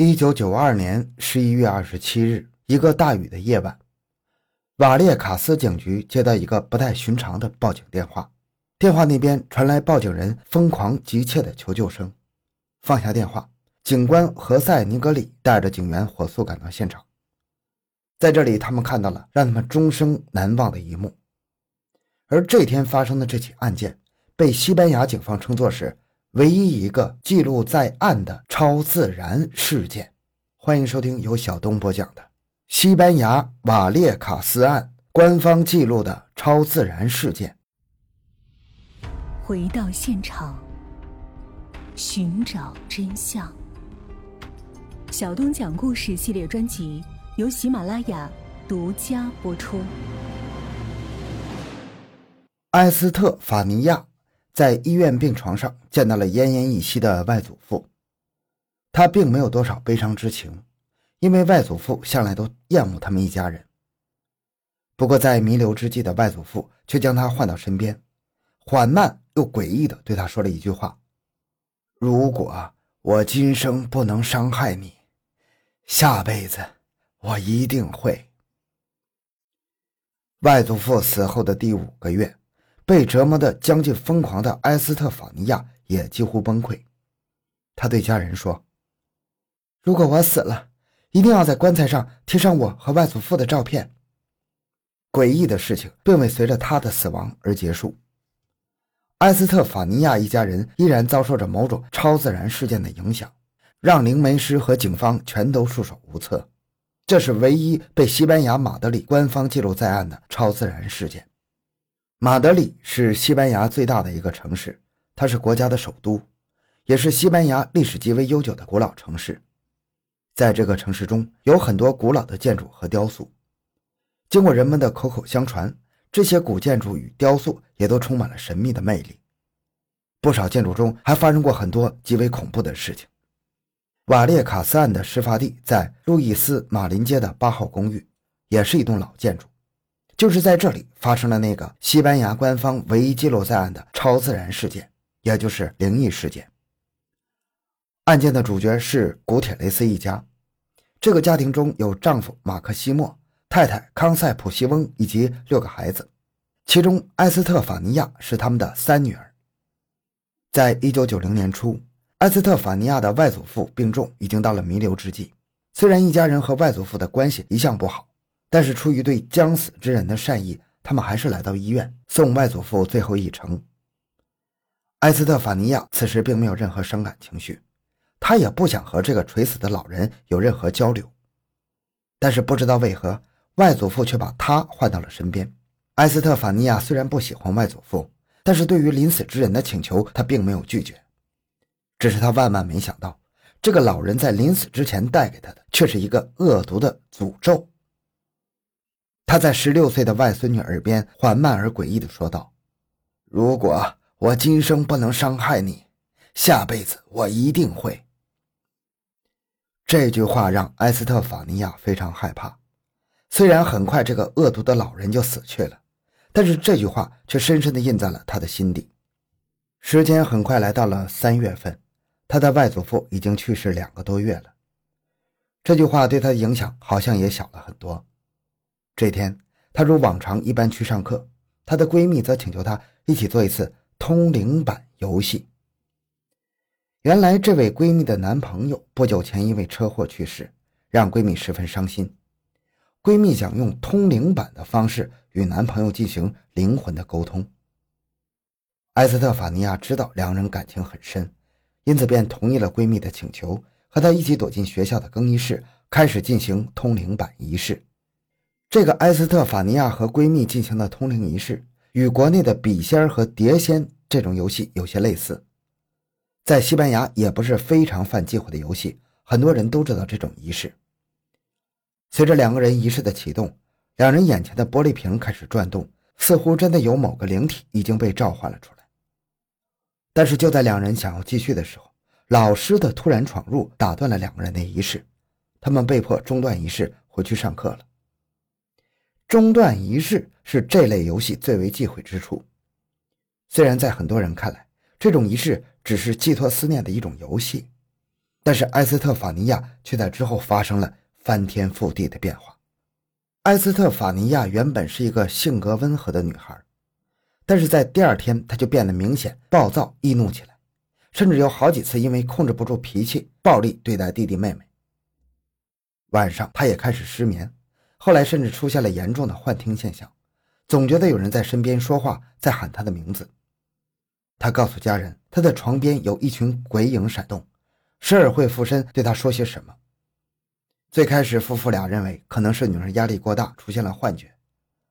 一九九二年十一月二十七日，一个大雨的夜晚，瓦列卡斯警局接到一个不太寻常的报警电话。电话那边传来报警人疯狂急切的求救声。放下电话，警官何塞尼格里带着警员火速赶到现场。在这里，他们看到了让他们终生难忘的一幕。而这天发生的这起案件，被西班牙警方称作是。唯一一个记录在案的超自然事件，欢迎收听由小东播讲的西班牙瓦列卡斯案官方记录的超自然事件。回到现场，寻找真相。小东讲故事系列专辑由喜马拉雅独家播出。埃斯特法尼亚。在医院病床上见到了奄奄一息的外祖父，他并没有多少悲伤之情，因为外祖父向来都厌恶他们一家人。不过在弥留之际的外祖父却将他唤到身边，缓慢又诡异地对他说了一句话：“如果我今生不能伤害你，下辈子我一定会。”外祖父死后的第五个月。被折磨得将近疯狂的埃斯特法尼亚也几乎崩溃。他对家人说：“如果我死了，一定要在棺材上贴上我和外祖父的照片。”诡异的事情并未随着他的死亡而结束。埃斯特法尼亚一家人依然遭受着某种超自然事件的影响，让灵媒师和警方全都束手无策。这是唯一被西班牙马德里官方记录在案的超自然事件。马德里是西班牙最大的一个城市，它是国家的首都，也是西班牙历史极为悠久的古老城市。在这个城市中有很多古老的建筑和雕塑，经过人们的口口相传，这些古建筑与雕塑也都充满了神秘的魅力。不少建筑中还发生过很多极为恐怖的事情。瓦列卡斯案的事发地在路易斯马林街的八号公寓，也是一栋老建筑。就是在这里发生了那个西班牙官方唯一记录在案的超自然事件，也就是灵异事件。案件的主角是古铁雷斯一家，这个家庭中有丈夫马克西莫、太太康塞普西翁以及六个孩子，其中埃斯特法尼亚是他们的三女儿。在一九九零年初，埃斯特法尼亚的外祖父病重，已经到了弥留之际。虽然一家人和外祖父的关系一向不好。但是出于对将死之人的善意，他们还是来到医院送外祖父最后一程。埃斯特法尼亚此时并没有任何伤感情绪，他也不想和这个垂死的老人有任何交流。但是不知道为何，外祖父却把他唤到了身边。埃斯特法尼亚虽然不喜欢外祖父，但是对于临死之人的请求，他并没有拒绝。只是他万万没想到，这个老人在临死之前带给他的，却是一个恶毒的诅咒。他在十六岁的外孙女耳边缓慢而诡异地说道：“如果我今生不能伤害你，下辈子我一定会。”这句话让埃斯特法尼亚非常害怕。虽然很快这个恶毒的老人就死去了，但是这句话却深深地印在了他的心底。时间很快来到了三月份，他的外祖父已经去世两个多月了。这句话对他的影响好像也小了很多。这天，她如往常一般去上课，她的闺蜜则请求她一起做一次通灵版游戏。原来，这位闺蜜的男朋友不久前因为车祸去世，让闺蜜十分伤心。闺蜜想用通灵版的方式与男朋友进行灵魂的沟通。埃斯特法尼亚知道两人感情很深，因此便同意了闺蜜的请求，和她一起躲进学校的更衣室，开始进行通灵版仪式。这个埃斯特法尼亚和闺蜜进行的通灵仪式，与国内的笔仙和碟仙这种游戏有些类似，在西班牙也不是非常犯忌讳的游戏，很多人都知道这种仪式。随着两个人仪式的启动，两人眼前的玻璃瓶开始转动，似乎真的有某个灵体已经被召唤了出来。但是就在两人想要继续的时候，老师的突然闯入打断了两个人的仪式，他们被迫中断仪式，回去上课了。中断仪式是这类游戏最为忌讳之处。虽然在很多人看来，这种仪式只是寄托思念的一种游戏，但是埃斯特法尼亚却在之后发生了翻天覆地的变化。埃斯特法尼亚原本是一个性格温和的女孩，但是在第二天，她就变得明显暴躁易怒起来，甚至有好几次因为控制不住脾气，暴力对待弟弟妹妹。晚上，她也开始失眠，后来甚至出现了严重的幻听现象，总觉得有人在身边说话，在喊她的名字。她告诉家人，她的床边有一群鬼影闪动。时而会附身对他说些什么。最开始，夫妇俩认为可能是女儿压力过大出现了幻觉，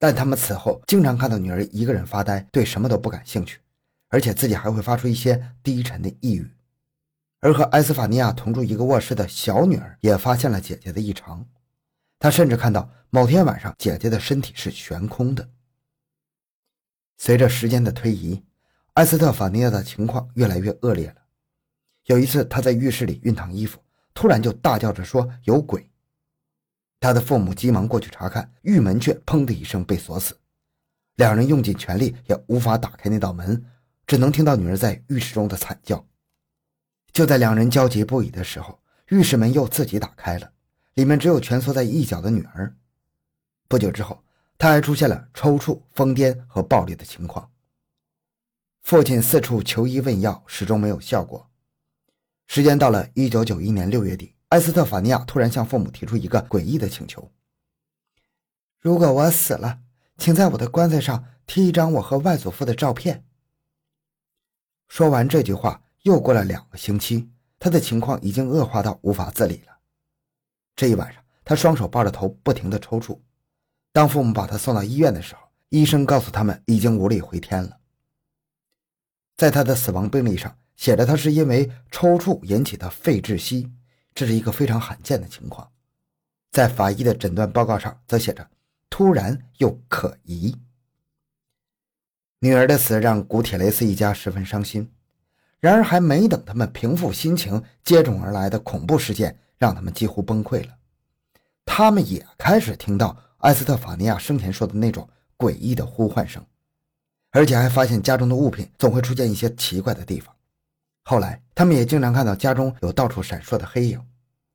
但他们此后经常看到女儿一个人发呆，对什么都不感兴趣，而且自己还会发出一些低沉的呓语。而和埃斯法尼亚同住一个卧室的小女儿也发现了姐姐的异常，他甚至看到某天晚上姐姐的身体是悬空的。随着时间的推移，埃斯特法尼亚的情况越来越恶劣了。有一次，他在浴室里熨烫衣服，突然就大叫着说有鬼。他的父母急忙过去查看，浴门却砰的一声被锁死，两人用尽全力也无法打开那道门，只能听到女儿在浴室中的惨叫。就在两人焦急不已的时候，浴室门又自己打开了，里面只有蜷缩在一角的女儿。不久之后，他还出现了抽搐、疯癫和暴力的情况。父亲四处求医问药，始终没有效果。时间到了一九九一年六月底，埃斯特法尼亚突然向父母提出一个诡异的请求：“如果我死了，请在我的棺材上贴一张我和外祖父的照片。”说完这句话，又过了两个星期，他的情况已经恶化到无法自理了。这一晚上，他双手抱着头，不停地抽搐。当父母把他送到医院的时候，医生告诉他们已经无力回天了。在他的死亡病历上。写着他是因为抽搐引起的肺窒息，这是一个非常罕见的情况。在法医的诊断报告上则写着突然又可疑。女儿的死让古铁雷斯一家十分伤心，然而还没等他们平复心情，接踵而来的恐怖事件让他们几乎崩溃了。他们也开始听到埃斯特法尼亚生前说的那种诡异的呼唤声，而且还发现家中的物品总会出现一些奇怪的地方。后来，他们也经常看到家中有到处闪烁的黑影。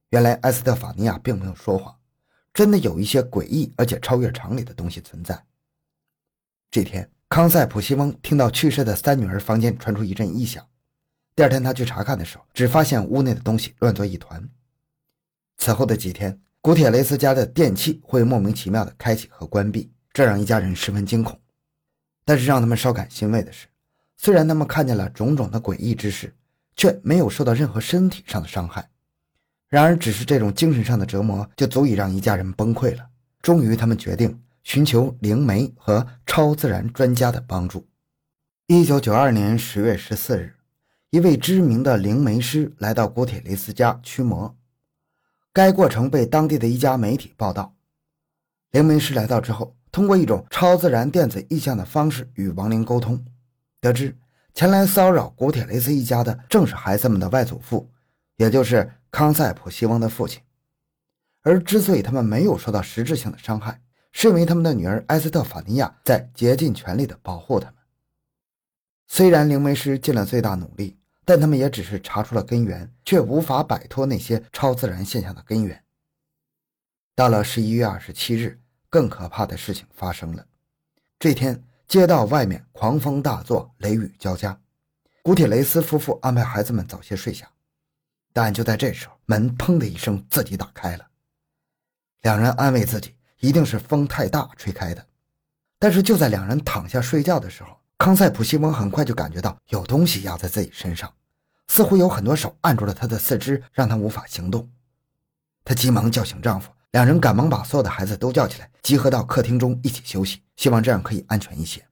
原来，埃斯特法尼亚并没有说谎，真的有一些诡异而且超越常理的东西存在。这天，康塞普西翁听到去世的三女儿房间传出一阵异响。第二天，他去查看的时候，只发现屋内的东西乱作一团。此后的几天，古铁雷斯家的电器会莫名其妙的开启和关闭，这让一家人十分惊恐。但是让他们稍感欣慰的是，虽然他们看见了种种的诡异之事。却没有受到任何身体上的伤害，然而，只是这种精神上的折磨就足以让一家人崩溃了。终于，他们决定寻求灵媒和超自然专家的帮助。一九九二年十月十四日，一位知名的灵媒师来到古铁雷斯家驱魔，该过程被当地的一家媒体报道。灵媒师来到之后，通过一种超自然电子意象的方式与亡灵沟通，得知。前来骚扰古铁雷斯一家的正是孩子们的外祖父，也就是康塞普西翁的父亲。而之所以他们没有受到实质性的伤害，是因为他们的女儿埃斯特法尼亚在竭尽全力地保护他们。虽然灵媒师尽了最大努力，但他们也只是查出了根源，却无法摆脱那些超自然现象的根源。到了十一月二十七日，更可怕的事情发生了。这天。街道外面狂风大作，雷雨交加。古铁雷斯夫妇安排孩子们早些睡下，但就在这时候，门砰的一声自己打开了。两人安慰自己，一定是风太大吹开的。但是就在两人躺下睡觉的时候，康塞普西翁很快就感觉到有东西压在自己身上，似乎有很多手按住了他的四肢，让他无法行动。她急忙叫醒丈夫。两人赶忙把所有的孩子都叫起来，集合到客厅中一起休息，希望这样可以安全一些。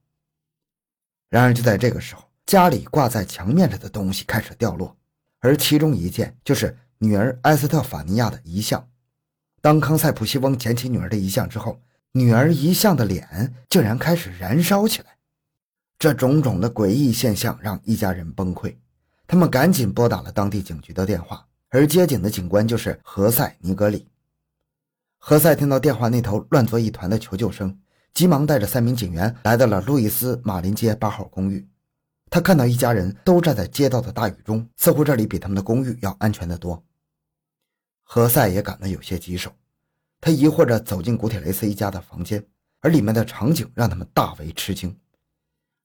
然而就在这个时候，家里挂在墙面上的东西开始掉落，而其中一件就是女儿埃斯特法尼亚的遗像。当康塞普西翁捡起女儿的遗像之后，女儿遗像的脸竟然开始燃烧起来。这种种的诡异现象让一家人崩溃，他们赶紧拨打了当地警局的电话，而接警的警官就是何塞尼格里。何塞听到电话那头乱作一团的求救声，急忙带着三名警员来到了路易斯马林街八号公寓。他看到一家人都站在街道的大雨中，似乎这里比他们的公寓要安全得多。何塞也感到有些棘手，他疑惑着走进古铁雷斯一家的房间，而里面的场景让他们大为吃惊，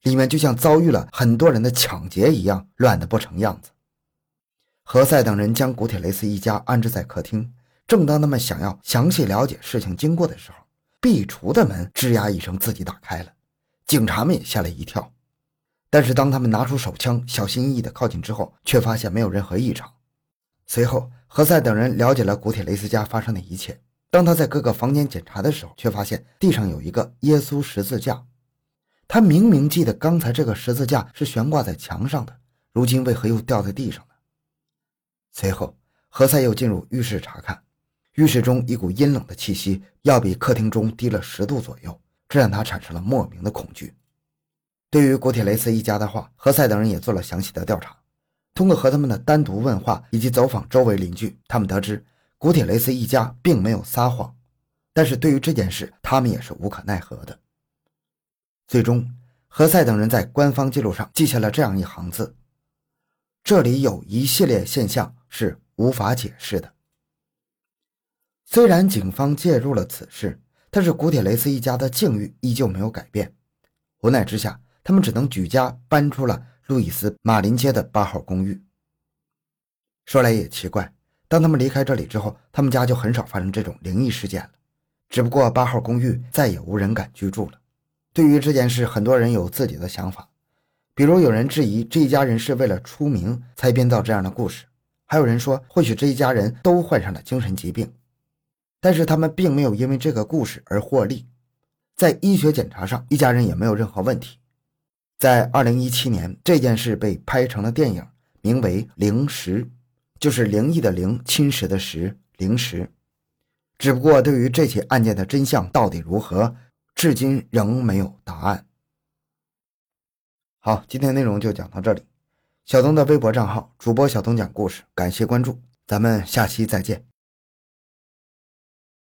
里面就像遭遇了很多人的抢劫一样，乱得不成样子。何塞等人将古铁雷斯一家安置在客厅，正当他们想要详细了解事情经过的时候，壁橱的门吱呀一声自己打开了，警察们也吓了一跳。但是当他们拿出手枪，小心翼翼地靠近之后，却发现没有任何异常。随后，何塞等人了解了古铁雷斯家发生的一切。当他在各个房间检查的时候，却发现地上有一个耶稣十字架。他明明记得刚才这个十字架是悬挂在墙上的，如今为何又掉在地上呢？随后，何塞又进入浴室查看，浴室中一股阴冷的气息，要比客厅中低了十度左右，这让他产生了莫名的恐惧。对于古铁雷斯一家的话，何塞等人也做了详细的调查。通过和他们的单独问话以及走访周围邻居，他们得知古铁雷斯一家并没有撒谎，但是对于这件事，他们也是无可奈何的。最终，何塞等人在官方记录上记下了这样一行字：“这里有一系列现象是无法解释的。”虽然警方介入了此事，但是古铁雷斯一家的境遇依旧没有改变。无奈之下，他们只能举家搬出了。路易斯马林街的八号公寓。说来也奇怪，当他们离开这里之后，他们家就很少发生这种灵异事件了。只不过八号公寓再也无人敢居住了。对于这件事，很多人有自己的想法，比如有人质疑这一家人是为了出名才编造这样的故事，还有人说或许这一家人都患上了精神疾病，但是他们并没有因为这个故事而获利，在医学检查上，一家人也没有任何问题。在二零一七年，这件事被拍成了电影，名为《灵石》，就是灵异的灵，侵蚀的蚀，灵石。只不过，对于这起案件的真相到底如何，至今仍没有答案。好，今天内容就讲到这里。小东的微博账号主播小东讲故事，感谢关注，咱们下期再见。